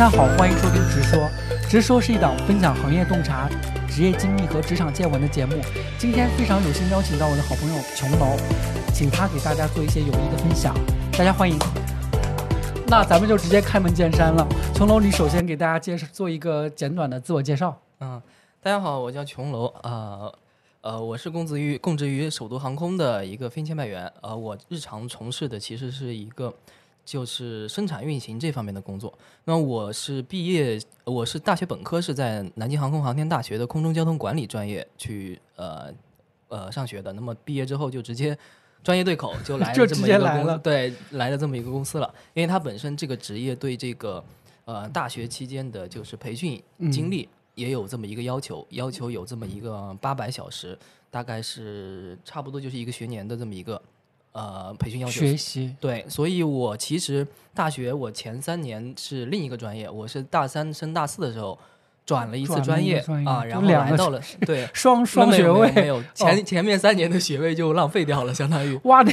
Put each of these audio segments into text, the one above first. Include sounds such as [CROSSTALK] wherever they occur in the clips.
家好，欢迎收听《直说》。直说是一档分享行业洞察、职业经历和职场见闻的节目。今天非常有幸邀请到我的好朋友琼楼，请他给大家做一些有益的分享。大家欢迎。那咱们就直接开门见山了。琼楼，你首先给大家介绍做一个简短的自我介绍。嗯，大家好，我叫琼楼啊，呃，我是供职于供职于首都航空的一个飞行签派员。呃，我日常从事的其实是一个就是生产运行这方面的工作。那我是毕业，我是大学本科是在南京航空航天大学的空中交通管理专业去呃呃上学的。那么毕业之后就直接专业对口，就来 [LAUGHS] 就直了这么一个接来了公司，对，来了这么一个公司了。因为它本身这个职业对这个呃大学期间的就是培训嗯经历也有这么一个要求，要求有这么一个八百小时，大概是差不多就是一个学年的这么一个呃培训要求。学习对，所以我其实大学我前三年是另一个专业，我是大三升大四的时候转了一次专业啊，然后来到了对 [LAUGHS] 双双学位，没有前、哦前面三年的学位就浪费掉了，相当于。[LAUGHS] 哇，你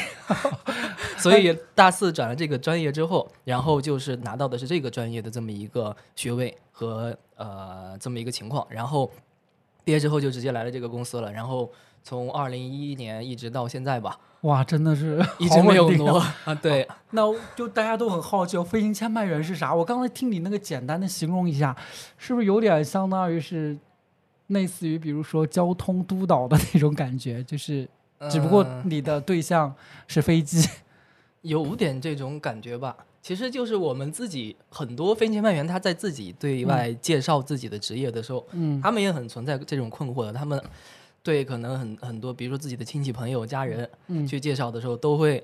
[LAUGHS] 所以大四转了这个专业之后，然后就是拿到的是这个专业的这么一个学位和呃这么一个情况，然后毕业之后就直接来了这个公司了，然后从二零一一年一直到现在吧，哇，真的是一直没有挪啊。对，那就大家都很好奇，飞行签派员是啥？我刚才听你那个简单的形容一下，是不是有点相当于是类似于比如说交通督导的那种感觉？就是只不过呃你的对象是飞机。有点这种感觉吧。其实就是我们自己很多飞行签派员，他在自己对外介绍自己的职业的时候，嗯他们也很存在这种困惑的。他们对可能很很多，比如说自己的亲戚朋友、家人嗯，去介绍的时候，都会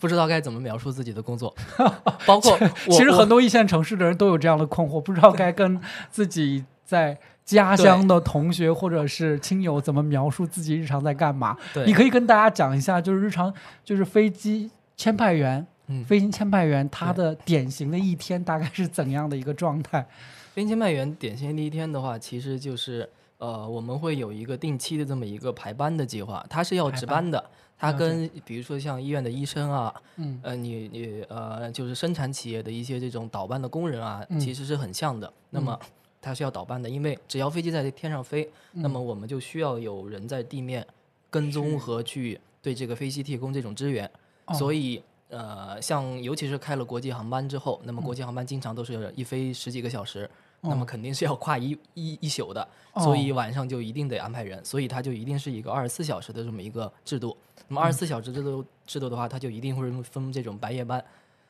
不知道该怎么描述自己的工作，[LAUGHS] 包括其实很多一线城市的人都有这样的困惑，不知道该跟自己在家乡的同学或者是亲友怎么描述自己日常在干嘛。对你可以跟大家讲一下，就是日常就是飞机签派员。嗯，飞行签派员他的典型的一天大概是怎样的一个状态？飞行签派员典型的一天的话，其实就是呃，我们会有一个定期的这么一个排班的计划，他是要值班的。他跟比如说像医院的医生啊，嗯呃，你你呃，就是生产企业的一些这种倒班的工人啊，嗯其实是很像的。那么他是要倒班的，因为只要飞机在天上飞，那么我们就需要有人在地面跟踪和去对这个飞机提供这种支援。哦所以呃，像尤其是开了国际航班之后，那么嗯国际航班经常都是一飞十几个小时，那哦么肯定是要跨一一一宿的，哦所以晚上就一定得安排人，所以它就一定是一个二十四小时的这么一个制度。那么嗯二十四小时制度制度的话，它就一定会分这种白夜班。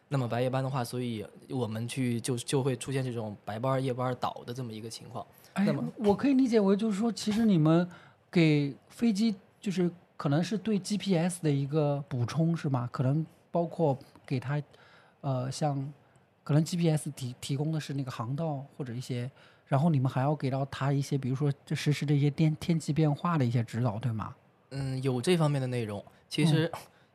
那么白夜班的话，所以我们去就就会出现这种白班夜班倒的这么一个情况。哎那么，我可以理解为就是说，其实你们给飞机就是可能是对 GPS 的一个补充是吗？可能包括给它呃像可能 GPS 提提供的是那个航道或者一些，然后你们还要给到他一些，比如说这实时的一些天天气变化的一些指导，对吗？嗯，有这方面的内容，其实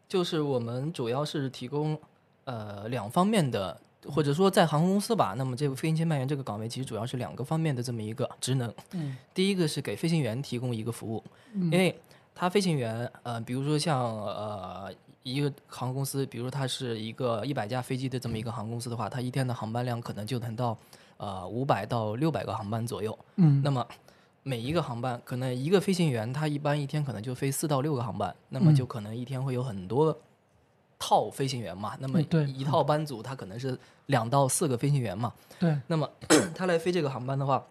就是我们主要是提供呃两方面的，或者说在航空公司吧，那么这个飞行签派员这个岗位其实主要是两个方面的这么一个职能。嗯 [LAUGHS] 第一个是给飞行员提供一个服务，嗯因为他飞行员呃，比如说像呃一个航空公司，比如它是一个一百架飞机的这么一个航空公司的话，它一天的航班量可能就能到呃五百到六百个航班左右。嗯那么每一个航班，可能一个飞行员他一般一天可能就飞四到六个航班，那么嗯就可能一天会有很多套飞行员嘛。那么嗯对一套班组他可能是两到四个飞行员嘛。对，那么 [CLEARS THROAT] 他来飞这个航班的话，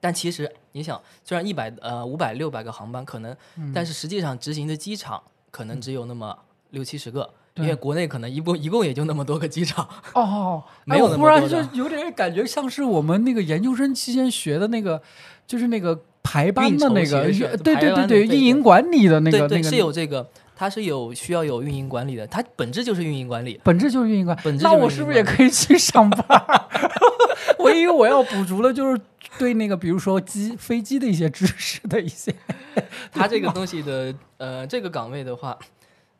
但其实你想，虽然一百呃五百六百个航班可能，嗯但是实际上执行的机场可能只有那么六七十个。因为国内可能一共一共也就那么多个机场，哦，[LAUGHS] 没有哎、我忽然那么多的就有点感觉像是我们那个研究生期间学的那个，就是那个排班的那个，对对对对，运营管理的那个对对那个是有这个，它是有需要有运营管理的，它本质就是运营管理。本质就是运营管本质那我是不是也可以去上班儿？[LAUGHS] 我以为我要补足的就是对那个，比如说机飞机的一些知识的一些。[LAUGHS] 它这个东西的呃这个岗位的话，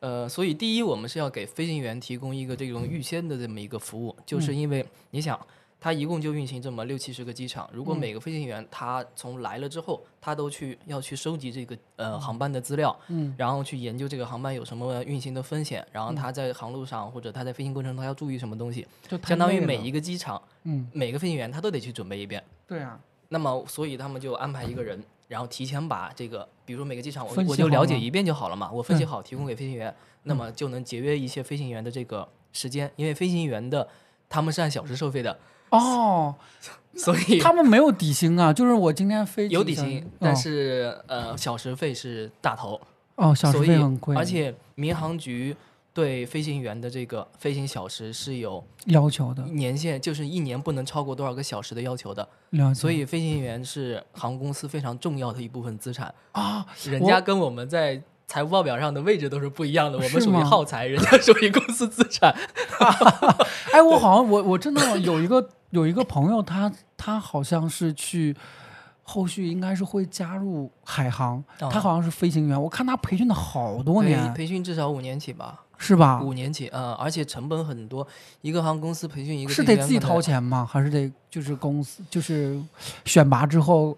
呃，所以第一我们是要给飞行员提供一个这种预先的这么一个服务，就是因为你想它一共就运行这么六七十个机场，如果嗯。每个飞行员他从来了之后，他都去要去收集这个呃航班的资料，嗯。然后去研究这个航班有什么运行的风险，然后他在航路上或者他在飞行过程中他要注意什么东西，就相当于每一个机场嗯，每个飞行员他都得去准备一遍。对啊，那么，所以他们就安排一个人，然后提前把这个，比如说每个机场我我就了了解一遍就好了嘛，我分析好提供给飞行员，那么就能节约一些飞行员的这个时间，因为飞行员的他们是按小时收费的，哦，[LAUGHS] 所以他们没有底薪啊，就是我今天飞有底薪，但是呃小时费是大头，哦，小时所以费很贵，而且民航局对飞行员的这个飞行小时是有要求的年限，就是一年不能超过多少个小时的要求的，了解，所以飞行员是航空公司非常重要的一部分资产。啊，人家跟我们在财务报表上的位置都是不一样的，我们属于耗材，人家属于公司资产。[LAUGHS] 哎，我好像我我真的有一个有一个朋友，他他好像是去。后续应该是会加入海航，哦他好像是飞行员，我看他培训了好多年，培训至少五年起吧，是吧？五年起，呃，而且成本很多，一个航空公司培训一个是得自己掏钱吗？还是得就是公司就是选拔之后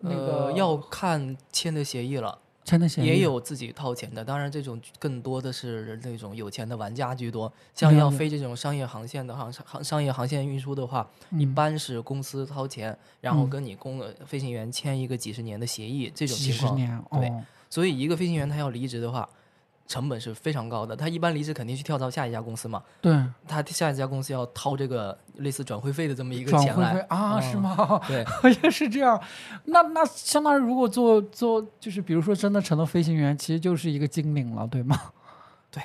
那个呃，要看签的协议了，签的协议？也有自己掏钱的。当然，这种更多的是那种有钱的玩家居多。像要飞这种商业航线的航航商业航线运输的话，一嗯般是公司掏钱，然后嗯跟你公呃飞行员签一个几十年的协议，这种几情况。十年对哦，所以一个飞行员他要离职的话，成本是非常高的。他一般离职肯定去跳槽下一家公司嘛，对，他下一家公司要掏这个类似转会费的这么一个转会钱来。费啊，嗯是吗？对，[LAUGHS] 也是这样。那那相当于如果做做就是比如说真的成了飞行员，其实就是一个精灵了，对吗？[LAUGHS] 对，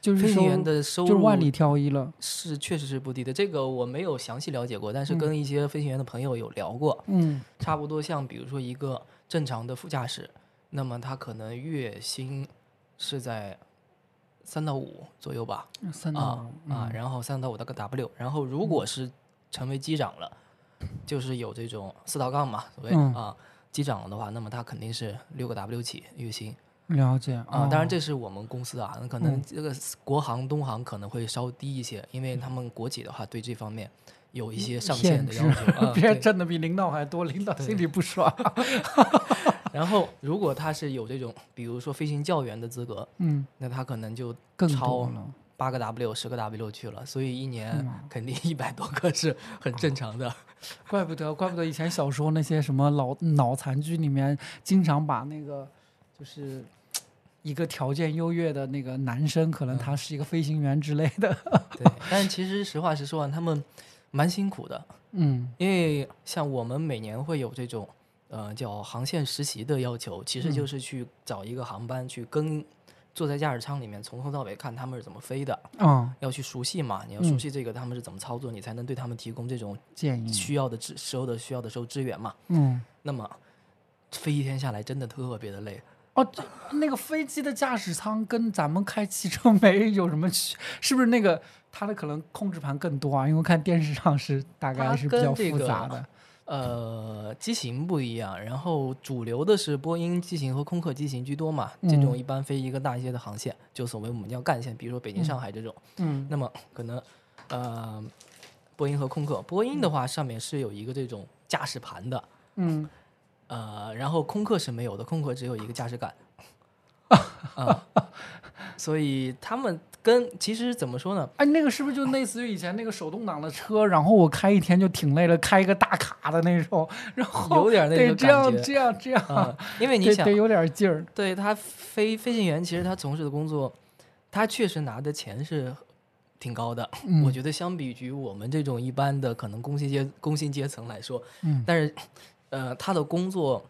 就是飞行员的收入就是万里挑一了。是确实是不低的，这个我没有详细了解过，但是嗯跟一些飞行员的朋友有聊过，嗯差不多像比如说一个正常的副驾驶，那么他可能月薪是在三到五左右吧，三到啊然后三到五到个 W，然后如果是成为机长了，就是有这种四道杠嘛，所谓、嗯啊机长了的话，那么他肯定是六个 W 起月薪了解啊。当然哦这是我们公司啊，那可能嗯这个国航、东航可能会稍低一些，因为他们国企的话对这方面有一些上限的要求啊。[LAUGHS] 别人挣的比领导还多，领导心里不爽。[LAUGHS] 然后如果他是有这种，比如说飞行教员的资格，嗯，那他可能就更超了。八个 W、十个 W 去了，所以一年 [LAUGHS] 肯定一百多个是很正常的。[LAUGHS] 怪不得，怪不得以前小时候那些什么脑脑残剧里面，经常把那个就是 [TSK] 一个条件优越的那个男生，可能他是一个飞行员之类的。对，但其实实话实说啊，他们蛮辛苦的，嗯因为像我们每年会有这种呃叫航线实习的要求，其实嗯就是去找一个航班去跟坐在驾驶舱里面从头到尾看他们是怎么飞的，嗯，要去熟悉嘛，你要嗯熟悉这个他们是怎么操作，你才能对他们提供这种建议。需要的支时候的需要的时候支援嘛。嗯，那么飞一天下来真的特别的累，哦，那个飞机的驾驶舱跟咱们开汽车 [LAUGHS] 没有什么区，是不是那个它的可能控制盘更多啊？因为我看电视上是大概是比较复杂的。呃，机型不一样，然后主流的是波音机型和空客机型居多嘛。这种嗯一般飞一个大一些的航线，就所谓我们叫干线，比如说北京、嗯上海这种。嗯那么可能呃，波音和空客，波音的话上面是有一个这种驾驶盘的，嗯，呃，然后空客是没有的，空客只有一个驾驶杆。啊、所以他们跟其实怎么说呢？哎，那个是不是就类似于以前那个手动挡的车，然后我开一天就挺累了，开一个大卡的那种，然后有点那个得这样这样这样，啊、因为你想得得，有点劲儿。对他飞飞行员，其实他从事的工作，他确实拿的钱是挺高的。嗯我觉得相比于我们这种一般的可能工薪阶工薪阶层来说，嗯但是呃，他的工作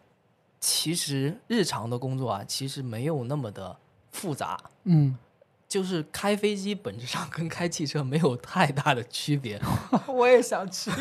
其实日常的工作啊，其实没有那么的复杂。嗯，就是开飞机本质上跟开汽车没有太大的区别，[LAUGHS] 我也想去，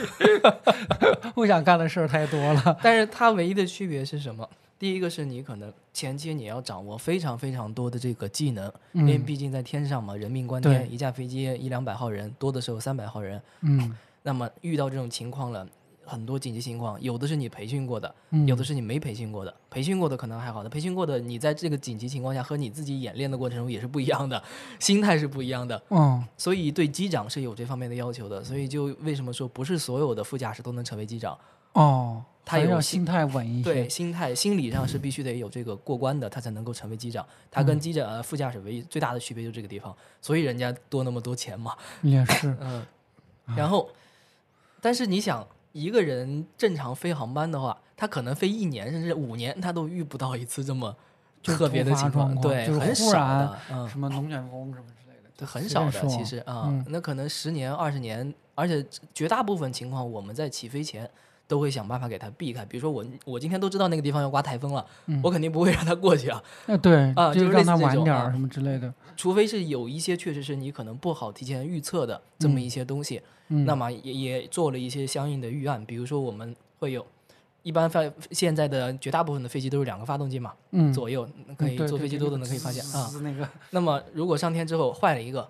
[LAUGHS] 不想干的事儿太多了。但是它唯一的区别是什么？第一个是你可能前期你要掌握非常非常多的这个技能，因为嗯毕竟在天上嘛，人命关天，一架飞机一两百号人，多的时候三百号人，嗯那么遇到这种情况了，很多紧急情况，有的是你培训过的，嗯有的是你没培训过的。培训过的可能还好的，培训过的你在这个紧急情况下和你自己演练的过程中也是不一样的，[LAUGHS] 心态是不一样的。嗯所以对机长是有这方面的要求的。所以就为什么说不是所有的副驾驶都能成为机长？哦，他要他有心心态稳一些。对，心态心理上是必须得有这个过关的，他才能够成为机长。他跟机长、呃副驾驶唯一最大的区别就这个地方，所以人家多那么多钱嘛。也是。[LAUGHS] 嗯，然后，但是你想，一个人正常飞航班的话，他可能飞一年甚至五年，他都遇不到一次这么特别的情况，对，就是很少的，嗯，什么龙卷风什么之类的，对，很少的，其实啊、嗯那可能十年、二十年，而且绝大部分情况，我们在起飞前都会想办法给它避开。比如说我，我今天都知道那个地方要刮台风了，嗯我肯定不会让它过去啊，[LAUGHS] 呃，对，啊就是让他似这种啊晚点儿什么之类的。除非是有一些确实是你可能不好提前预测的这么嗯一些东西，嗯，那么也也做了一些相应的预案，比如说我们会有。一般发现在的绝大部分的飞机都是两个发动机嘛，嗯左右可以坐飞机对那个都能可以发现啊。那个那么如果上天之后坏了一个，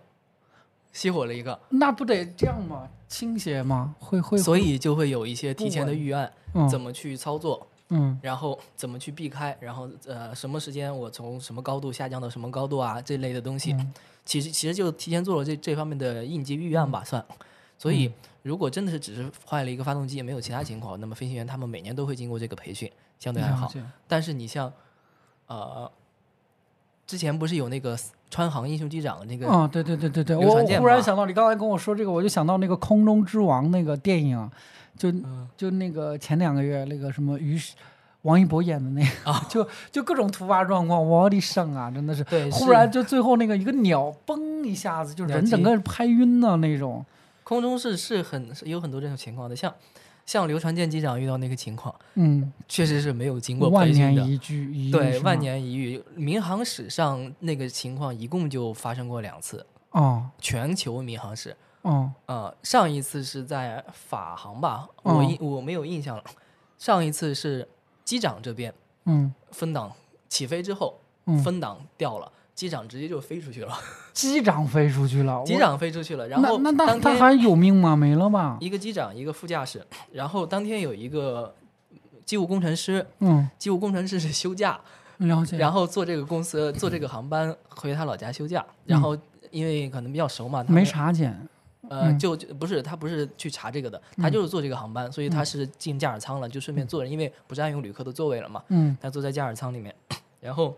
熄火了一个，那不得这样吗？倾斜吗？会会，所以就会有一些提前的预案，嗯。怎么去操作，嗯。然后怎么去避开，然后呃什么时间我从什么高度下降到什么高度啊这类的东西，嗯。其实其实就提前做了这这方面的应急预案吧算。所嗯。以如果真的是只是坏了一个发动机，也没有其他情况，那么飞行员他们每年都会经过这个培训，相对还好。但是你像呃之前不是有那个川航英雄机长的那个、哦，对对对对对，我忽然想到，你刚才跟我说这个，我就想到那个《空中之王》那个电影啊，就嗯。就那个前两个月那个什么于是王一博演的那个，啊 [LAUGHS] 就就各种突发状况，我的上啊，真的是，对忽然就最后那个一个鸟嘣一下子，就人整个拍晕了那种。空中是是很是有很多这种情况的，像像刘传健机长遇到那个情况，嗯，确实是没有经过万培训的。年一遇，对，万年一遇，民航史上那个情况一共就发生过两次，哦全球民航史。哦呃，上一次是在法航吧，我哦印、我没有印象了。上一次是机长这边嗯分档起飞之后，嗯，分档掉了，机长直接就飞出去了，[LAUGHS] 机长飞出去了，机长飞出去了，然后那那那当他还有命吗？没了吧？一个机长一个副驾驶，然后当天有一个机务工程师，嗯，机务工程师是休假，了解。然后坐这个公司坐这个航班回他老家休假，然后因为可能比较熟嘛，他没查检，呃，嗯就就不是他不是去查这个的，他就是坐这个航班，所以他是进驾驶舱了，就顺便坐着，因为不是占用旅客的座位了嘛，嗯他坐在驾驶舱里面，然后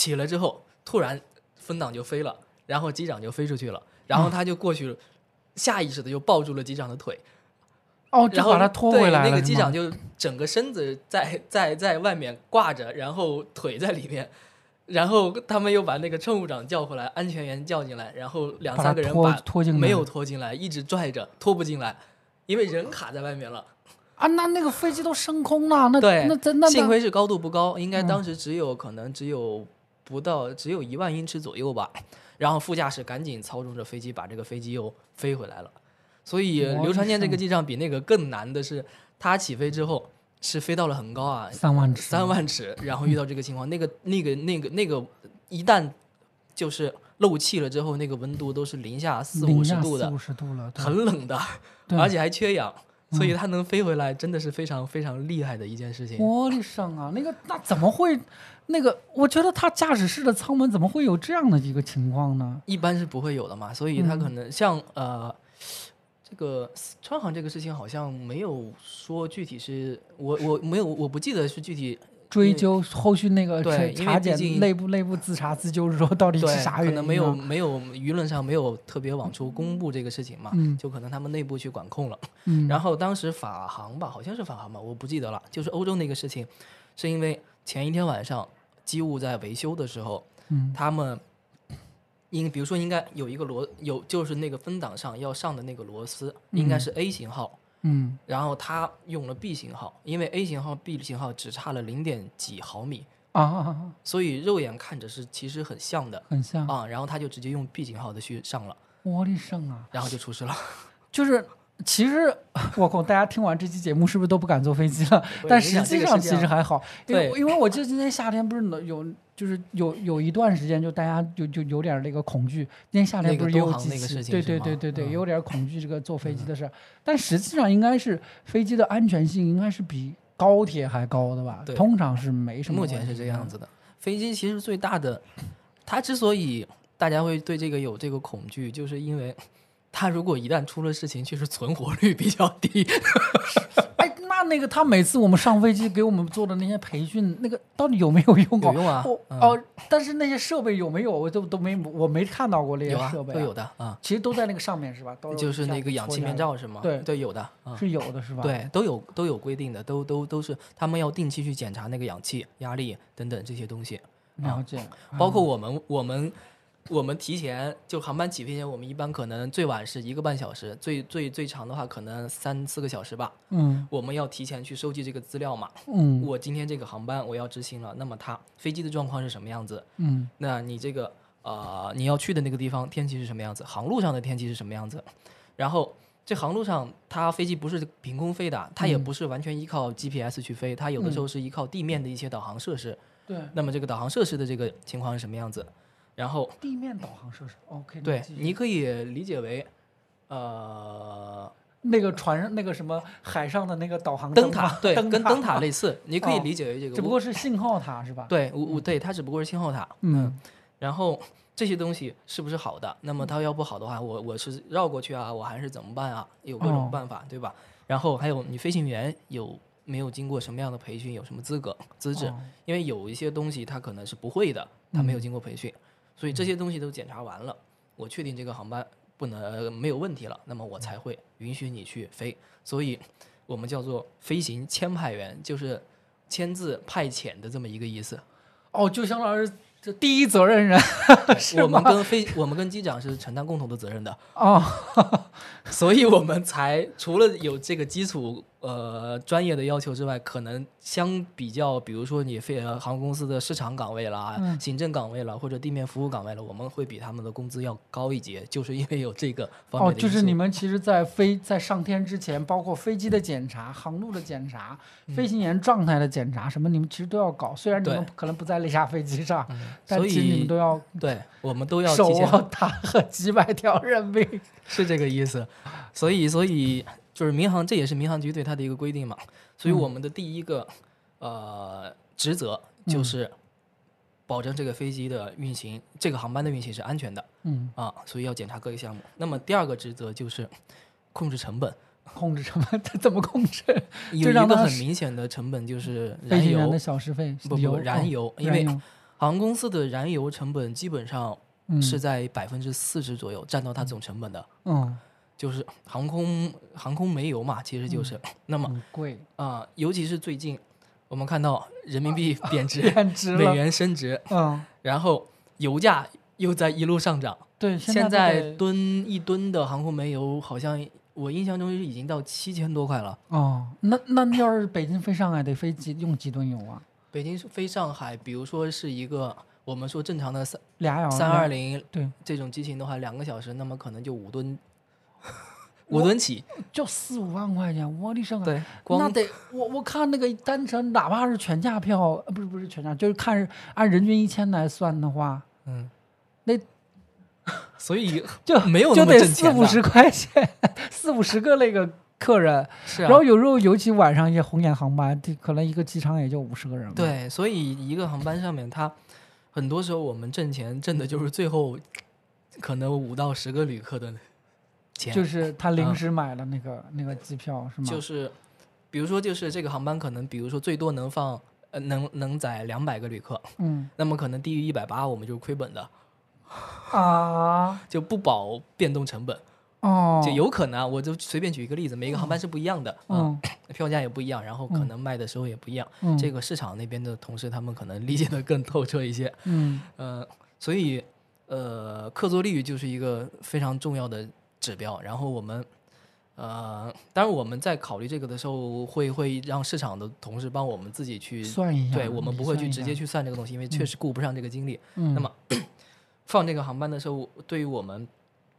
起了之后，突然分档就飞了，然后机长就飞出去了，然后他就过去，下意识的就抱住了机长的腿，哦，就然后把他拖对回来了。那个机长就整个身子在在在外面挂着，然后腿在里面。然后他们又把那个乘务长叫回来，安全员叫进来，然后两三个人把拖进来没有拖进来，一直拽着拖不进来，因为人卡在外面了。啊，那那个飞机都升空了，那对那真那那幸亏是高度不高，应该嗯当时只有可能只有不到只有一万英尺左右吧。然后副驾驶赶紧操纵着飞机把这个飞机又飞回来了。所以我流传健这个的机长比那个更难的是，他起飞之后是飞到了很高啊，三万尺，三万尺，然后遇到这个情况，那个那个那个那个一旦就是漏气了之后，那个温度都是零下四五十度的四五，十度了，很冷的，[LAUGHS] 而且还缺氧，所以他能飞回来，真的是非常非常厉害的一件事情。我的上啊，那个那怎么会？那个我觉得他驾驶室的舱门怎么会有这样的一个情况呢？一般是不会有的嘛，所以它嗯可能像、呃，这个川航这个事情好像没有说具体是我我没有我不记得是具体追究后续那个对查查检内部内部自查自纠是说到底是啥原因、啊？可能没有没有舆论上没有特别往出公布这个事情嘛，嗯就可能他们内部去管控了。嗯，[LAUGHS] 然后当时法航吧，好像是法航吧，我不记得了。就是欧洲那个事情，是因为前一天晚上机务在维修的时候，嗯他们应比如说应该有一个螺有就是那个分档上要上的那个螺丝应该是 A 型号，嗯然后他用了 B 型号，因为 A 型号 B 型号只差了零点几毫米，啊所以肉眼看着是其实很像的很像。啊。然后他就直接用 B 型号的去上了，我的上啊！然后就出事了。[LAUGHS] 就是其实我靠，大家听完这期节目是不是都不敢坐飞机了？但实际上其实还好，因为对因为我记得今年夏天不是有就是有有一段时间，就大家就就有点那个恐惧。今年夏天不是也有东航机器？那个事情对对对对对，嗯有点恐惧这个坐飞机的事儿。但实际上应该是飞机的安全性应该是比高铁还高的吧？对通常是没什么目。前是这样子的。飞机其实最大的，它之所以大家会对这个有这个恐惧，就是因为它如果一旦出了事情，确实存活率比较低。[LAUGHS] 哎，那那个他每次我们上飞机给我们做的那些培训，那个到底有没有用过？有用啊哦，但是那些设备有没有？我都都没我没看到过那些设备、都有。的啊，其实都在那个上面是吧？都就是那个氧气面罩是是吗？对对，有的啊。是有的是吧？，对，都有都有规定的，都都都是他们要定期去检查那个氧气、压力等等这些东西，了解。包括我们我们我们提前就航班起飞前，我们一般可能最晚是一个半小时，最最最长的话可能三四个小时吧。嗯我们要提前去收集这个资料嘛。嗯我今天这个航班我要执行了，那么它飞机的状况是什么样子？嗯那你这个呃你要去的那个地方天气是什么样子？航路上的天气是什么样子？然后这航路上，它飞机不是凭空飞的，它也嗯不是完全依靠 GPS 去飞，它有的时候是依靠地面的一些导航设施。对，那么这个导航设施的这个情况是什么样子？然后地面导航设施。OK，对，你可以理解为，呃，那个船上那个什么海上的那个导航灯塔塔，，对，跟灯塔类，似，你可以哦理解为这个。只不过是信号塔是吧？，对，我我对它只不过是信号塔，嗯然后这些东西是不是好的？那么它要不好的话，我我是绕过去啊，我还是怎么办啊？有各哦种办法，对吧？然后还有你飞行员有没有经过什么样的培训，有什么资格资质？哦因为有一些东西他可能是不会的，他没有嗯经过培训，所以这些东西都检查完了，我确定这个航班不能没有问题了，那么我才会允许你去飞。所以我们叫做飞行签派员，就是签字派遣的这么一个意思。哦，就相当于是这第一责任人 [LAUGHS] 我们？跟飞，我们跟机长是承担共同的责任的，哦，所以我们才除了有这个基础呃专业的要求之外，可能相比较，比如说你飞呃航空公司的市场岗位啦、嗯行政岗位啦，或者地面服务岗位了，我们会比他们的工资要高一截，就是因为有这个方哦，面的因素。就是你们其实，在飞在上天之前，包括飞机的检查、航路的检查、飞行员状态的检查，什么你们其实都要搞。虽然你们可能不在那架飞机上，但所其实你们都要对我们都要手提前握大和几百条人命。[LAUGHS] 是这个意思，所以所以就是民航，这也是民航局对它的一个规定嘛。所以嗯我们的第一个、呃职责就是保证这个飞机的运行，这个航班的运行是安全的嗯，啊，所以要检查各个项目。那么第二个职责就是控制成本，控制成本，[LAUGHS] 它怎么控制？有一个很明显的成本就是燃油的，小时费，不燃，油，哦因为航空公司的燃油成本基本上嗯是在百分之四十左右占到它总成本的。嗯就是航空航空煤油嘛，其实就是、那么贵，啊、尤其是最近我们看到人民币贬值，[LAUGHS] 贬值美。元升值，嗯，然后油价又在一路上涨，对，现在吨一吨的航空煤油好像我印象中是已经到七千多块了。哦，那那要是北京飞上海得飞几用几吨油啊？北京飞上海，比如说是一个我们说正常的三俩小时三二零对，这种机型的话，两个小时，那么可能就五吨，[LAUGHS] 五吨起。就四五万块钱，我的生啊！对，那得我我看那个单程，哪怕是全价票，呃，不是不是全价，就是看是按人均一千来算的话，嗯，那 [LAUGHS] 所以 [LAUGHS] 就没有那么就得挣钱的四五十块钱，四五十个那个客人，是啊，然后有时候尤其晚上一些红眼航班，这可能一个机场也就五十个人嘛。，对，所以一个航班上面，它很多时候我们挣钱挣的就是最后可能五到十个旅客的钱，就是他临嗯。时买了那个、那个机票是吗？就是比如说就是这个航班可能比如说最多能放呃能能载两百个旅客，嗯。[LAUGHS] 那么可能低于一百八我们就是亏本的，[LAUGHS] 啊就不保变动成本，哦，就有可能啊，我就随便举一个例子，每一个航班是不一样的，嗯。票价也不一样，然后可嗯能卖的时候也不一样，嗯。这个市场那边的同事他们可能理解的更透彻一些，嗯。呃，所以呃，客座率就是一个非常重要的指标。然后我们呃，当然我们在考虑这个的时候，会会让市场的同事帮我们自己去，算一下，对我们不会去直接去算这个东西，因为确实顾不上这个精力。嗯，那么放这个航班的时候，对于我们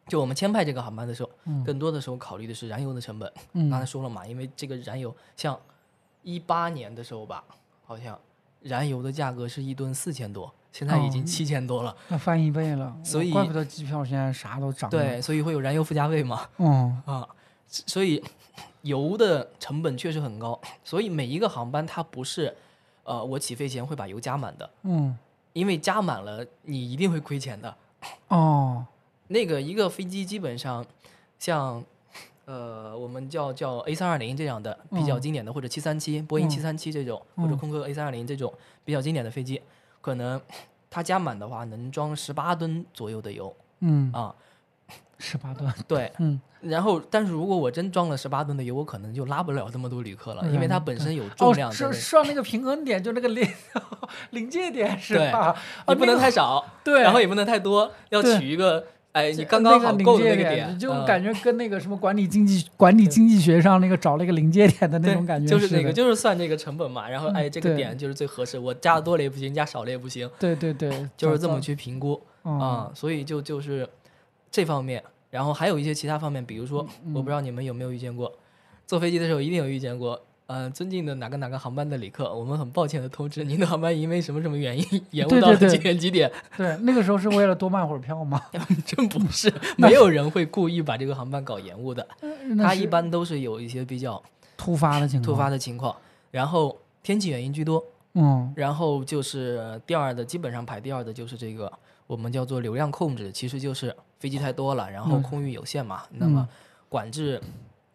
就我们签派这个航班的时候，嗯更多的时候考虑的是燃油的成本。嗯刚才说了嘛，因为这个燃油，像一八年的时候吧，好像燃油的价格是一吨四千多，现在已经哦七千多了。那翻一倍了，所以怪不得机票现在啥都涨了。对，，所以会有燃油附加费嘛。[LAUGHS] 嗯啊，所以油的成本确实很高，所以每一个航班它不是，呃，我起飞前会把油加满的，嗯因为加满了你一定会亏钱的。哦那个一个飞机基本上像。呃，我们叫叫 A 三二零这样的比较嗯经典的，或者七三七、波音嗯七三七这种，或者嗯空客 A 三二零这种比较经典的飞机，可能它加满的话能装十八吨左右的油。嗯，啊。十八吨，[LAUGHS] 对，嗯。然后，但是如果我真装了十八吨的油，我可能就拉不了这么多旅客了，因为它本身有重量哦，上那个平衡点，就那个临 [LAUGHS] 临界点是对吧？[LAUGHS] 你不能太少，对，然后也不能太多，要取一个，哎，你刚刚好那个够的那个点，就嗯感觉跟那个什么管理经济 [LAUGHS] 管理经济学上那个找了一个临界点的那种感觉就是那个，就是算这个成本嘛。然后，嗯哎，这个点就是最合适，我加的多了也不行，加少了也不行，对对对，就是这么去评估嗯啊。所以就就是这方面，然后还有一些其他方面，比如说，嗯我不知道你们有没有遇见过，坐飞机的时候一定有遇见过。呃，尊敬的哪个哪个航班的旅客，我们很抱歉的通知，您的航班因为什么什么原因延误到了几点几点。对，那个时候是为了多卖会儿票吗？[LAUGHS] 真不是，[LAUGHS] 没有人会故意把这个航班搞延误的，那是它一般都是有一些比较突发的情况，突发的情况，然后天气原因居多，嗯然后就是第二的，基本上排第二的就是这个我们叫做流量控制，其实就是飞机太多了，然后嗯空域有限嘛，那么管制，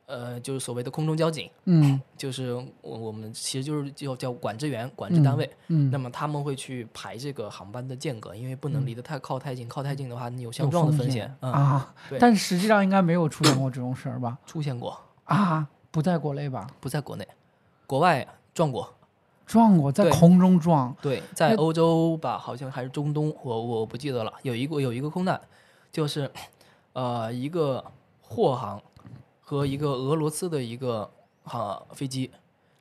呃，就是所谓的空中交警，嗯 [LAUGHS] 就是我我们其实就是叫叫管制员、管制单位，嗯，那么他们会去排这个航班的间隔，因为不能嗯离得太靠太近，靠太近的话你有有相撞的风风险，嗯，啊对，但实际上应该没有出现过这种事儿吧？出现过，啊，不在国内吧？不在国内，国外撞过。撞过，在空中撞，对，在欧洲吧，好像还是中东，我我不记得了。有一个有一个空难，就是呃一个货航和一个俄罗斯的一个哈、飞机，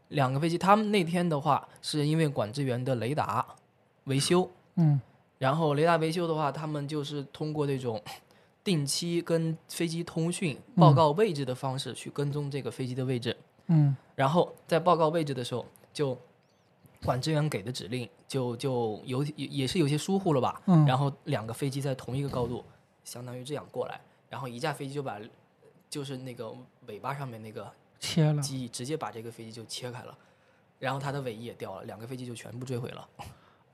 两个飞机，他们那天的话是因为管制员的雷达维修，嗯然后雷达维修的话，他们就是通过这种定期跟飞机通讯报告位置的方式去跟踪这个飞机的位置。嗯然后在报告位置的时候，就管制员给的指令就就有也也是有些疏忽了吧。嗯，然后两个飞机在同一个高度，相当于这样过来，然后一架飞机就把就是那个尾巴上面那个切了机翼直接把这个飞机就切开了，然后它的尾翼也掉了，两个飞机就全部坠毁了。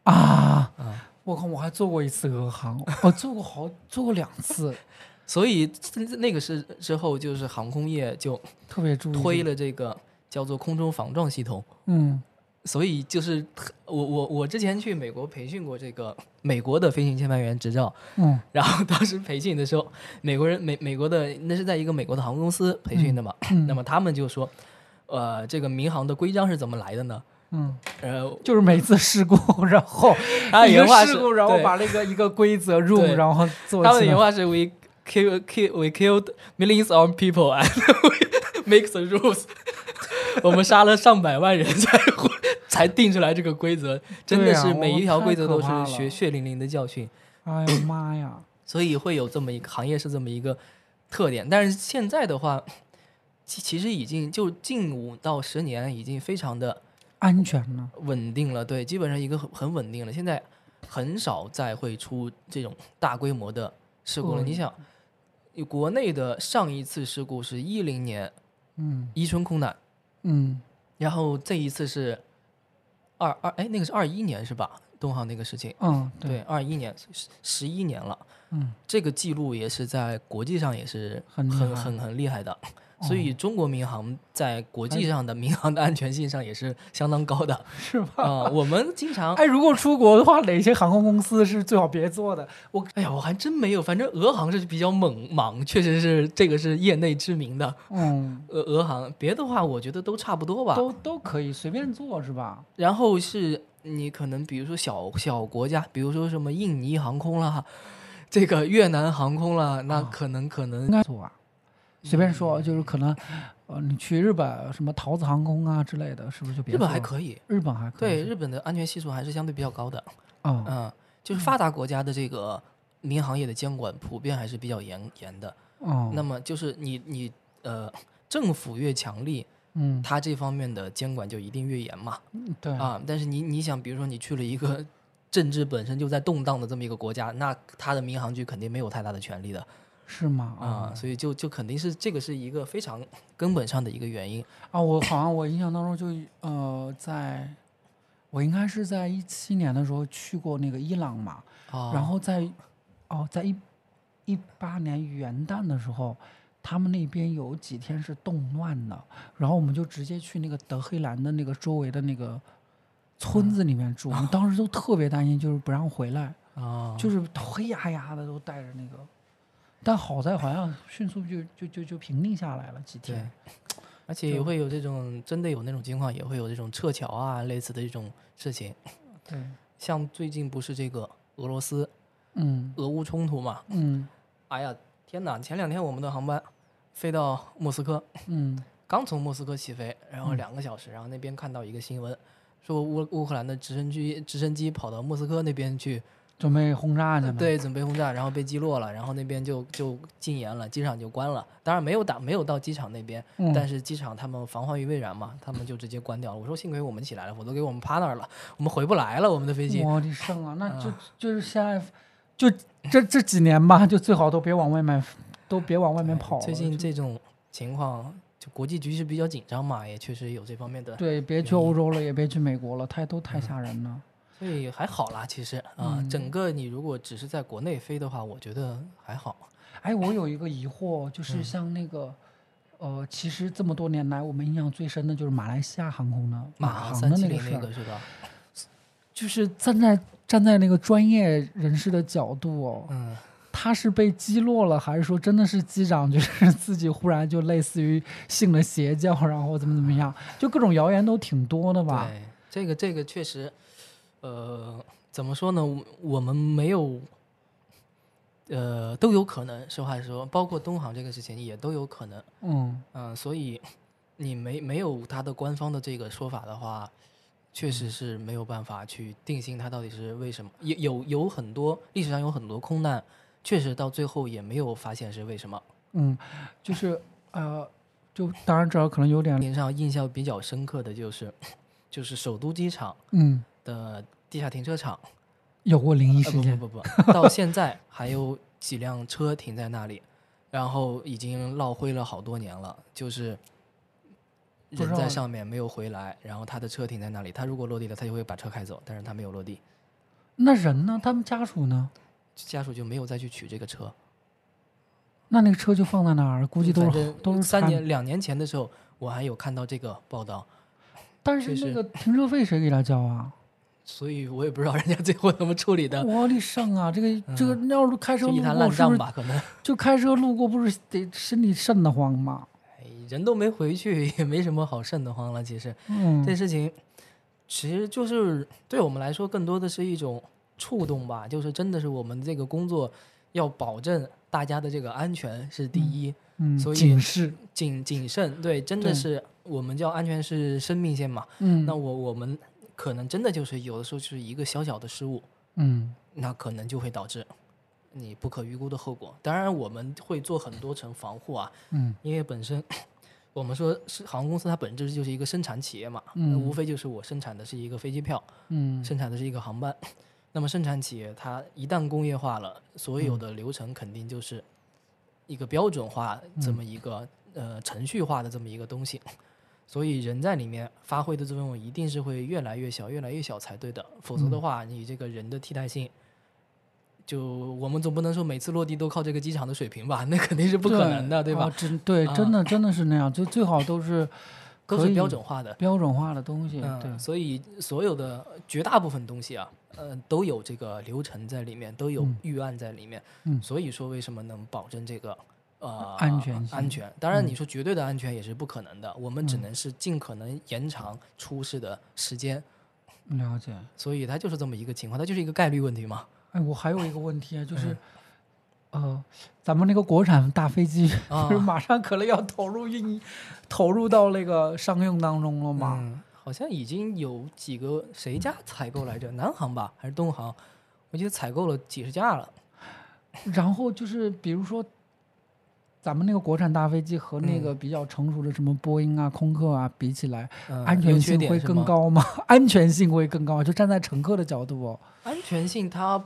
啊！嗯我靠，我还坐过一次俄航，我坐过好坐过两次，[LAUGHS] 所以那个是之后就是航空业就特别注意推，了这个叫做空中防撞系统。嗯所以就是特我我我之前去美国培训过这个美国的飞行签派员执照，嗯 [LAUGHS] 然后当时培训的时候，美国人美美国的那是在一个美国的航空公司培训的嘛，嗯，那么他们就说，呃，这个民航的规章是怎么来的呢？嗯，呃，就是每次事故，然后 [LAUGHS] 一原话是个事故，然后把那个一个规则 [LAUGHS] rule，然后做他们的原话是 we kill kill we killed millions of people and we make the rules。我们杀了上百万人才会才定出来这个规则，真的是每一条规则都是血血淋淋的教训。哎呀妈呀！[COUGHS] 所以会有这么一个行业是这么一个特点。但是现在的话，[COUGHS] 其其实已经就近五到十年已经非常的安全了，稳定了，对，基本上一个很很稳定了。现在很少再会出这种大规模的事故了。嗯你想，国内的上一次事故是一零年嗯伊春空难，嗯然后这一次是二二哎那个是二一年是吧？东航那个事情，嗯，对，二一年十十一年了。嗯，这个记录也是在国际上也是很很很很厉害的，所以中国民航在国际上的民航的安全性上也是相当高的 [LAUGHS] 是吧？啊、我们经常，哎，如果出国的话，哪些航空公司是最好别做的？我哎呀，我还真没有，反正俄航是比较猛莽，确实是这个是业内知名的。嗯，俄俄航，别的话我觉得都差不多吧。都都可以随便做是吧？然后是你可能比如说小小国家，比如说什么印尼航空啦，这个越南航空啦，那啊可能可能应该做啊。随便说，就是可能，呃，你去日本什么桃子航空啊之类的，是不是就别日本还可以，日本还可以对日本的安全系数还是相对比较高的。啊嗯，就是发达国家的这个民航业的监管普遍还是比较严严的。哦，那么就是你你呃，政府越强力，嗯。它这方面的监管就一定越严嘛。嗯对。啊，但是你你想，比如说你去了一个政治本身就在动荡的这么一个国家，那它的民航局肯定没有太大的权利的是吗？啊，所以就就肯定是这个是一个非常根本上的一个原因。啊，我好像我印象当中就呃，在我应该是在一七年的时候去过那个伊朗嘛，啊，然后在哦，在一一八年元旦的时候，他们那边有几天是动乱的，然后我们就直接去那个德黑兰的那个周围的那个村子里面住，我们当时都特别担心，就是不让回来，啊，就是黑压压的都带着那个，但好在好像迅速就就就就平定下来了几天。，而且也会有这种真的有那种情况，也会有这种撤侨啊类似的这种事情。对，[LAUGHS] 像最近不是这个俄罗斯嗯俄乌冲突嘛？嗯哎呀，天哪！前两天我们的航班飞到莫斯科，嗯 [LAUGHS] 刚从莫斯科起飞，然后嗯两个小时，然后那边看到一个新闻，说乌乌克兰的直升机直升机跑到莫斯科那边去，准备轰炸去了。，对，准备轰炸，然后被击落了，然后那边就就禁言了，机场就关了。当然没有打，没有到机场那边，嗯、但是机场他们防患于未然嘛，他们就直接关掉了。我说幸亏我们起来了，我都给我们趴那儿了，我们回不来了，我们的飞机。我的圣啊，那就、啊就是现在，就这这几年吧，就最好都别往外面，都别往外面跑了。最近这种情况，就国际局势比较紧张嘛，也确实有这方面的，对，别去欧洲了，也别去美国了，太都太吓人了。所以还好啦。其实啊，嗯整个你如果只是在国内飞的话，我觉得还好。哎，我有一个疑惑，嗯就是像那个。呃，其实这么多年来，我们印象最深的就是马来西亚航空的马航的那个事儿，那个是吧？就是站在站在那个专业人士的角度哦，嗯，他是被击落了，还是说真的是机长就是自己忽然就类似于信了邪教，然后怎么怎么样，就各种谣言都挺多的吧？对，这个这个确实，呃，怎么说呢？我我们没有，呃，都有可能。实话实说，包括东航这个事情也都有可能。嗯嗯、所以你没没有他的官方的这个说法的话，确实是没有办法去定性它到底是为什么。有有有很多历史上有很多空难，确实到最后也没有发现是为什么。嗯，就是呃，就当然这可能有点印象比较深刻的就是，就是首都机场嗯的地下停车场。有过灵异呃事件，不不不不，到现在还有几辆车停在那里，然后已经落灰了好多年了，就是人在上面没有回来，然后他的车停在那里，他如果落地了，他就会把车开走，但是他没有落地，那人呢？他们家属呢？家属就没有再去取这个车。那那个车就放在那儿，估计都是都是三年两年前的时候，我还有看到这个报道，但是那个停车费谁给他交啊？所以我也不知道人家最后怎么处理的，我的上啊！这个这个，要是开车一滩过，是不是烂账吧，可能。就开车路过，不是得心里瘆得慌吗？哎，人都没回去，也没什么好瘆得慌了。其实，嗯，这事情其实就是对我们来说，更多的是一种触动吧，就是真的是我们这个工作要保证大家的这个安全是第一，嗯，所以谨慎，谨谨慎，对，真的是我们叫安全是生命线嘛。嗯，那我我们可能真的就是有的时候就是一个小小的失误，嗯那可能就会导致你不可预估的后果。当然，我们会做很多层防护啊，嗯因为本身我们说是航空公司，它本质就是一个生产企业嘛，嗯那无非就是我生产的是一个飞机票，嗯生产的是一个航班。[LAUGHS] 那么生产企业它一旦工业化了，所有的流程肯定就是一个标准化这么一个、呃程序化的这么一个东西。所以人在里面发挥的作用一定是会越来越小、越来越小才对的，否则的话，你这个人的替代性，就我们总不能说每次落地都靠这个机场的水平吧？[LAUGHS] 那肯定是不可能的，对吧？哦真对，啊真的真的是那样，就最好都是 [LAUGHS] 都是标准化的。标准化的东西，嗯，对，所以所有的绝大部分东西啊，呃，都有这个流程在里面，都有嗯预案在里面。嗯所以说为什么能保证这个呃安全安全？当然，嗯你说绝对的安全也是不可能的，我们只嗯能是尽可能延长出事的时间。了解。所以它就是这么一个情况，它就是一个概率问题嘛。哎，我还有一个问题啊，就是嗯，呃，咱们那个国产大飞机，啊 [LAUGHS] 不是马上可能要投入运，投入到那个商用当中了吗？嗯，好像已经有几个谁家采购来着？南航吧，还是东航？我记得采购了几十架了。然后就是比如说，咱们那个国产大飞机和那个比较成熟的什么波音啊、空客啊比起来，嗯安全缺性会？更高吗？安全性会更高，就站在乘客的角度哦。安全性它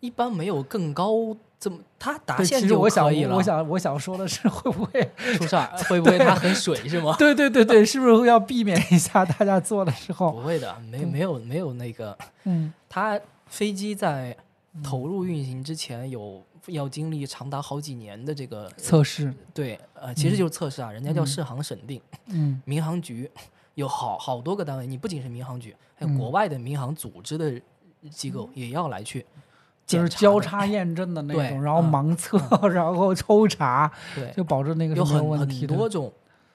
一般没有更高这么，它达，线就可以，了。我想，我想说的是，会不会？[LAUGHS] 出事儿会不会它很水是吗？[LAUGHS] 对对对对，是不是要避免一下大家坐的时候？不会的，没没有没有那个，嗯它飞机在投入运行之前有要经历长达好几年的这个测试，对呃，其实就是测试啊，人家叫试航审定，嗯。民航局有好好多个单位，你不仅是民航局，还有嗯。国外的民航组织的机构也要来去就是交叉验证的那种，然后嗯。盲测，[LAUGHS] 然后抽查，对，就保证那个有没有很问题的。很多种，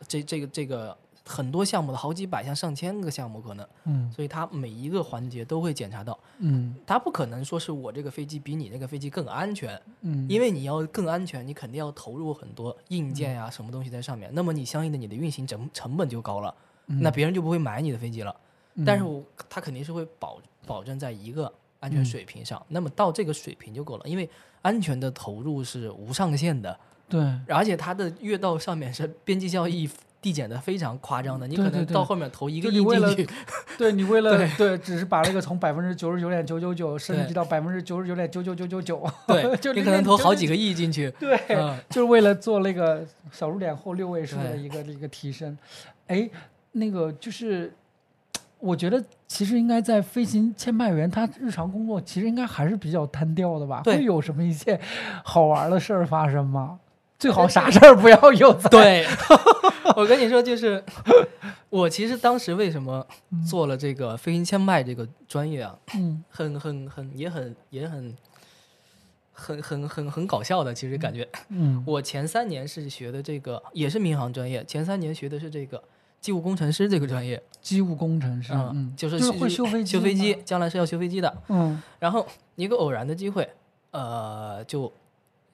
这这个这个很多项目的好几百项、上千个项目可能，嗯。所以它每一个环节都会检查到。嗯。它不可能说是我这个飞机比你那个飞机更安全，嗯，因为你要更安全，你肯定要投入很多硬件呀、什么东西在上面，那么你相应的你的运行成成本就高了，那别人就不会买你的飞机了。嗯。但是我它肯定是会保保证在一个安全水平上，那么到这个水平就够了，因为安全的投入是无上限的，对。而且它的越到上面是边际效益递减的非常夸张的，你可能到后面投一个亿进去，对，你为 [LAUGHS] 了对对，只是把那个从百分之九十九点九九九升级到百分之九十九点九九九九九，[LAUGHS] 对就你可能投好几个，亿进去，对，嗯，就是为了做那个小数点后六位数的一个一个提升。哎，那个就是，我觉得其实应该在飞行签派员他日常工作其实应该还是比较单调的吧？会有什么一些好玩的事儿发生吗？最好啥事儿不要有。对，我跟你说，就是我其实当时为什么做了这个飞行签派这个专业啊，嗯很很很也很也很很很很很搞笑的，其实感觉嗯我前三年是学的这个，也是民航专业，前三年学的是这个机务工程师这个专业，机务工程师，嗯，就是就是会修飞机，修飞机，，将来是要修飞机的。嗯然后一个偶然的机会，呃，就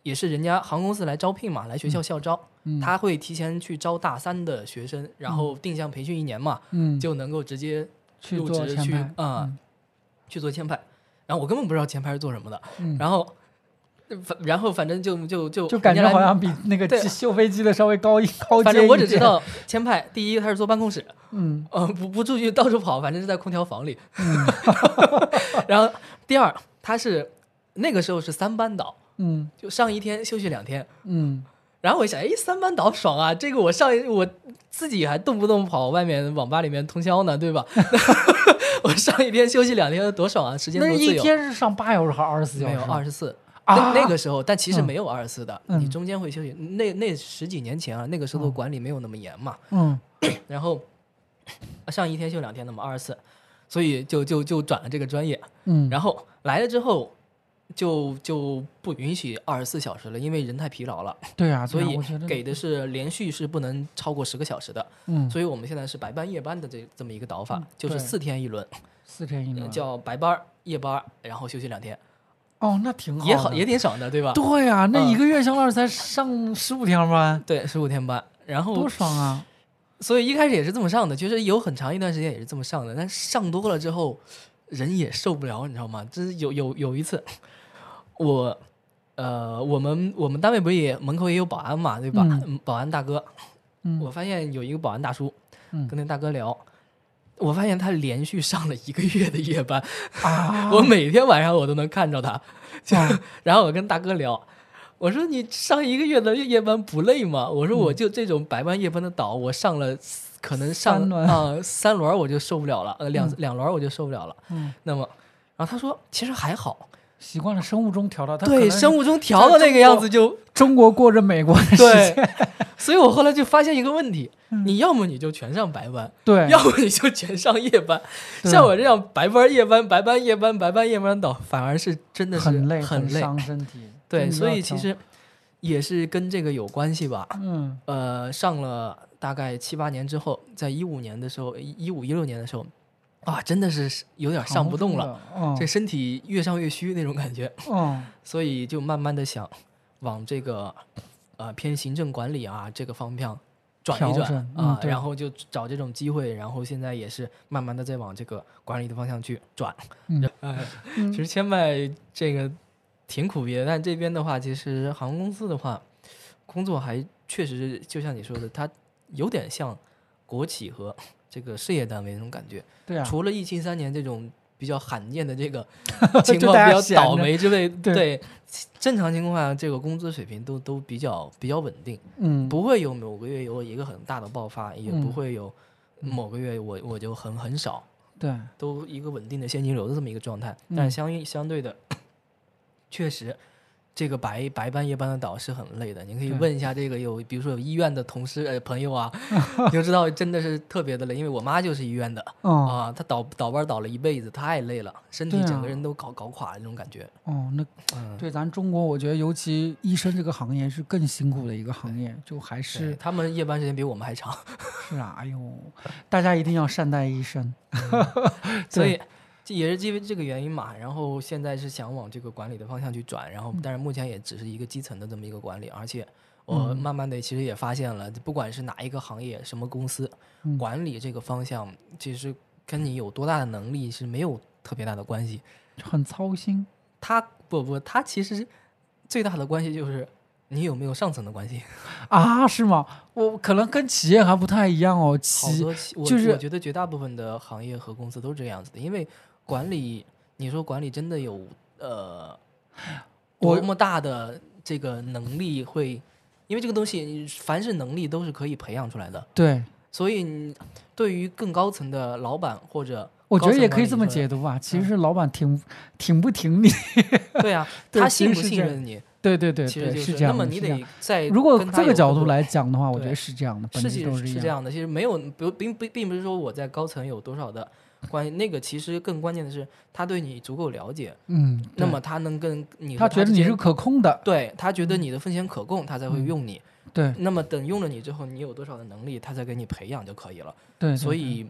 也是人家航空公司来招聘嘛，来学校校招，嗯，他会提前去招大三的学生，然后定向培训一年嘛，嗯。就能够直接去入职去啊、去做签派。然后我根本不知道前排是做什么的，嗯，然后反然后反正就就就就感觉好像比那个 [LAUGHS] 修飞机的稍微高一高阶反正我只，知道签派，第一他是坐办公室，嗯。呃，不不出去到处跑，反正是在空调房里。嗯。[LAUGHS] 然后第二，他是那个时候是三班倒，嗯就上一天休息两天。嗯然后我一想，哎，三班倒爽啊！这个我上一我自己还动不动跑外面网吧里面通宵呢，对吧？[LAUGHS] [LAUGHS] 我上一天休息两天多爽啊，时间那多自由。一天是上八小时还是二十四小时？没有二十四，啊那那个时候，但其实嗯没有二十四的，嗯你中间会休息。那那十几年前啊，那个时候嗯管理没有那么严嘛，嗯 [CLEARS THROAT] 然后上一天休两天的嘛，二十四，所以就就就转了这个专业。嗯，然后来了之后，就就不允许二十四小时了，因为人太疲劳了，对啊，所以给的是连续是不能超过十个小时的。嗯所以我们现在是白班夜班的这这么一个倒法嗯，就是对四天一轮，四天一轮，叫白班、夜班，然后休息两天，哦，那挺好，也好也挺爽的，对吧？对啊，那嗯一个月相当于才上十五天班，对，十五天班，然后多爽啊！所以一开始也是这么上的，其实有很长一段时间也是这么上的，但上多了之后，人也受不了，你知道吗？就是有有有一次，我呃，我们我们单位不是也门口也有保安嘛，对吧？保安大哥，嗯。我发现有一个保安大叔，嗯。跟那大哥聊，我发现他连续上了一个月的夜班，啊，我每天晚上我都能看着他，啊。[LAUGHS] 然后我跟大哥聊，我说你上一个月的夜班不累吗？我说嗯。我就这种白班夜班的倒，我上了可能上啊、三轮我就受不了了，呃两、嗯。两轮我就受不了了。嗯，那么，然后他说其实还好，习惯了生物钟调到，对生物钟调到那个样子就中国过着美国的世对界，，所以我后来就发现一个问题，嗯你要么你就全上白班，对，要么你就全上夜班。像我这样白班夜班白班夜班白班夜班倒，反而是真的是很累，很累。伤身体。对，所以其实也是跟这个有关系吧。嗯呃，上了大概七八年之后，在一五年的时候，一五一六年的时候，啊，真的是有点上不动了，这身体越上越虚那种感觉，嗯。[LAUGHS] 所以就慢慢的想往这个呃偏行政管理啊这个方向转一转啊嗯，然后就找这种机会，然后现在也是慢慢的在往这个管理的方向去转。嗯。[LAUGHS] 哎，嗯。其实千麦这个挺苦逼的，但这边的话，其实航空公司的话，工作还确实就像你说的，它有点像国企和这个事业单位那种感觉。对啊，除了疫情三年这种比较罕见的这个 [LAUGHS] 情况比较倒霉之类，对对正常情况下，这个工资水平都都比较比较稳定，嗯，不会有某个月有一个很大的爆发，也嗯不会有某个月我我就很很少，对，都一个稳定的现金流的这么一个状态。嗯但相应相对的，[COUGHS] 确实。这个白白班夜班的倒是很累的，你可以问一下这个有，比如说有医院的同事呃朋友啊，[LAUGHS] 你就知道真的是特别的累。因为我妈就是医院的，哦啊，她倒倒班倒了一辈子，太累了，身体整个人都搞搞垮了那种感觉。哦，那嗯，对咱中国，我觉得尤其医生这个行业是更辛苦的一个行业，就还是他们夜班时间比我们还长，是啊，哎呦，大家一定要善待医生。[LAUGHS] 所以这也是因为这个原因嘛。然后现在是想往这个管理的方向去转，然后但是目前也只是一个基层的这么一个管理，而且我嗯慢慢的其实也发现了，不管是哪一个行业、什么公司，嗯管理这个方向其实跟你有多大的能力是没有特别大的关系。很操心。他不不，他其实最大的关系就是你有没有上层的关系。[LAUGHS] 啊，是吗？我可能跟企业还不太一样哦。企企，就是我觉得绝大部分的行业和公司都是这样子的，因为管理，你说管理真的有呃多么大的这个能力会，因为这个东西凡是能力都是可以培养出来的，对，所以你对于更高层的老板或者我觉得也可以这么解读吧。其实嗯是老板挺挺不挺你。对啊，[LAUGHS] 对他信不信任你，对对对对，其实就是这样的。那么你得在如果这个角度来讲的话，我觉得是这样的，本是其质都一样。实是这样的，其实没有不并并并不是说我在高层有多少的关系，那个其实更关键的是他对你足够了解，嗯，那么他能跟你和他觉得你是可控的，对他觉得你的风险可控，他才会嗯用你。对那么等用了你之后，你有多少的能力，他再给你培养就可以了。对所以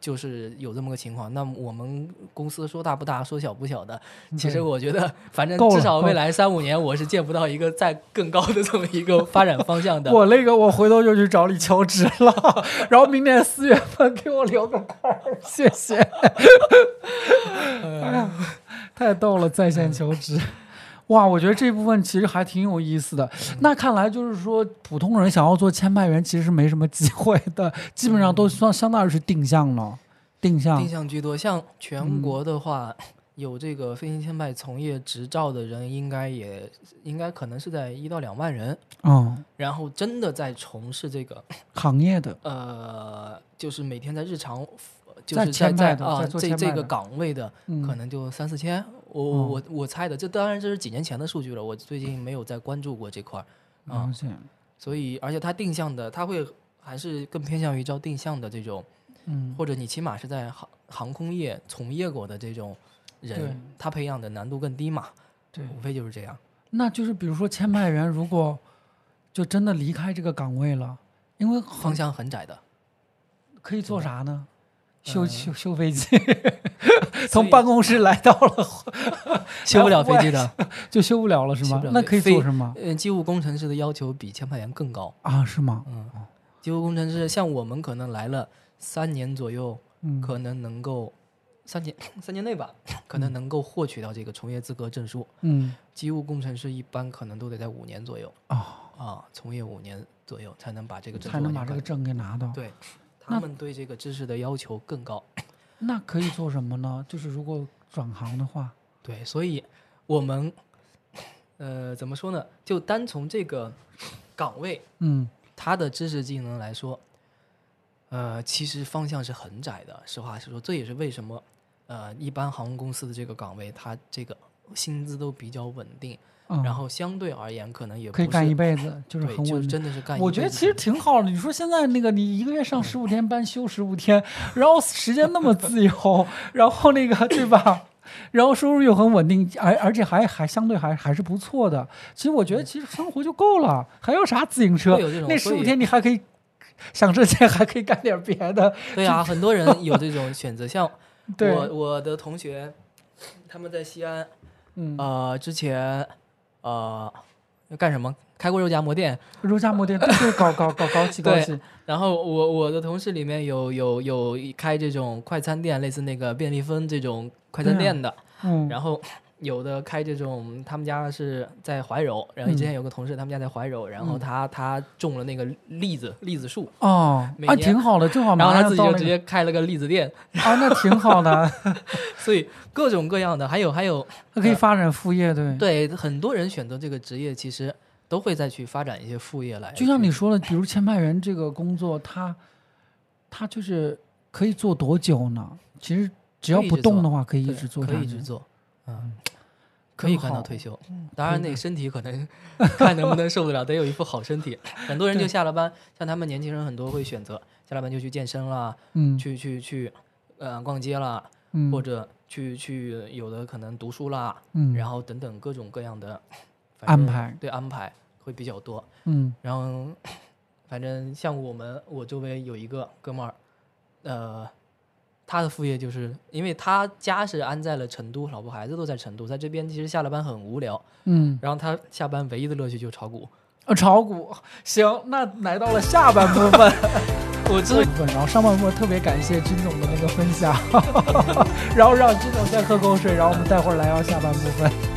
就是有这么个情况。那我们公司说大不大，说小不小的，其实我觉得，反正至少未来三五年，我是见不到一个再更高的这么一个发展方向的。我那个我回头就去找你求职了，然后明年四月份给我留个坎儿，谢谢。[LAUGHS] 哎呀，太逗了，在线求职。哇，我觉得这部分其实还挺有意思的。那看来就是说，普通人想要做签派员其实是没什么机会的，基本上都算相当于是定向了，定向定。向居多。像全嗯国的话，有这个飞行签派从业执照的人，应该也应该可能是在一到两万人。嗯，然后真的在从事这个行业的，呃，就是每天在日常，就在是在的在啊这这个岗位的，嗯，可能就三四千。我我我我猜的，这当然这是几年前的数据了，我最近没有再关注过这块儿啊。所以，而且它定向的，它会还是更偏向于招定向的这种，嗯，或者你起码是在航航空业从业过的这种人，他培养的难度更低嘛，对。无非就是这样。那就是比如说签派员，如果就真的离开这个岗位了，因为方向很窄的，可以做啥呢？修呃修修飞机，[LAUGHS] 从办公室来到了 [LAUGHS] 修不了飞机的。[LAUGHS] 就修不了了是吗那可以做什么呃，机务工程师的要求比签派员更高。啊？是吗？嗯，机务工程师像我们可能来了三年左右，嗯，可能能够三年三年内吧，可能能够获取到这个从业资格证书。嗯机务工程师一般可能都得在五年左右哦，啊，从业五年左右才能把这个证才能把这个证给拿到。对，那他们对这个知识的要求更高。[LAUGHS] 那可以做什么呢？就是如果转行的话，对，所以我们呃怎么说呢？就单从这个岗位嗯他的知识技能来说，呃，其实方向是很窄的。实话实说，这也是为什么呃一般航空公司的这个岗位，它这个薪资都比较稳定，嗯，然后相对而言可能也不可以干一辈子，就是很稳定。真的是干一辈子。我觉得其实挺好的。你说现在那个，你一个月上十五天班，休十五天，然后时间那么自由，然后那个对吧？然后收入又很稳定，而而且还还相对还还是不错的。其实我觉得，其实生活就够了，还要啥自行车那十五天你还可以想挣钱，还可以干点别的。对啊，很多人有这种选择，像，[LAUGHS] 我我的同学，他们在西安，嗯，呃，之前呃要干什么？开过肉夹馍店，肉夹馍店，对对，搞搞搞搞起搞对起，然后我我的同事里面有有有开这种快餐店，类似那个便利蜂这种快餐店的，嗯，然后有的开这种，他们家是在怀柔，然后之前有个同事，他们家在怀柔，然后嗯他他种了那个栗子栗子树，哦，啊，挺好的，正好然后他自己就直接开了个栗子店，啊，那挺好的，[LAUGHS] 所以各种各样的，还有还有他可以发展副业，对。对很多人选择这个职业，其实都会再去发展一些副业来。就像你说的，比如签派员这个工作，他他就是可以做多久呢？其实只要不动的话，可以一直做，可以一直做，嗯，可以干到退休。当然，那个身体可能 [LAUGHS] 看能不能受得了，得有一副好身体。很多人就下了班，像他们年轻人很多会选择下了班就去健身啦，嗯去去去，呃，逛街啦，嗯，或者去去有的可能读书啦，嗯，然后等等各种各样的安排对安排会比较多。嗯然后 [COUGHS] 反正像我们我周围有一个哥们儿，呃，他的副业就是因为他家是安在了成都，老婆孩子都在成都，在这边其实下了班很无聊，嗯，然后他下班唯一的乐趣就是炒股。呃，炒股行，那来到了下半部分，[LAUGHS] 我之这部分，然后上半部分特别感谢金总的那个分享，[LAUGHS] 然后让金总先喝口水，然后我们待会儿来到下半部分。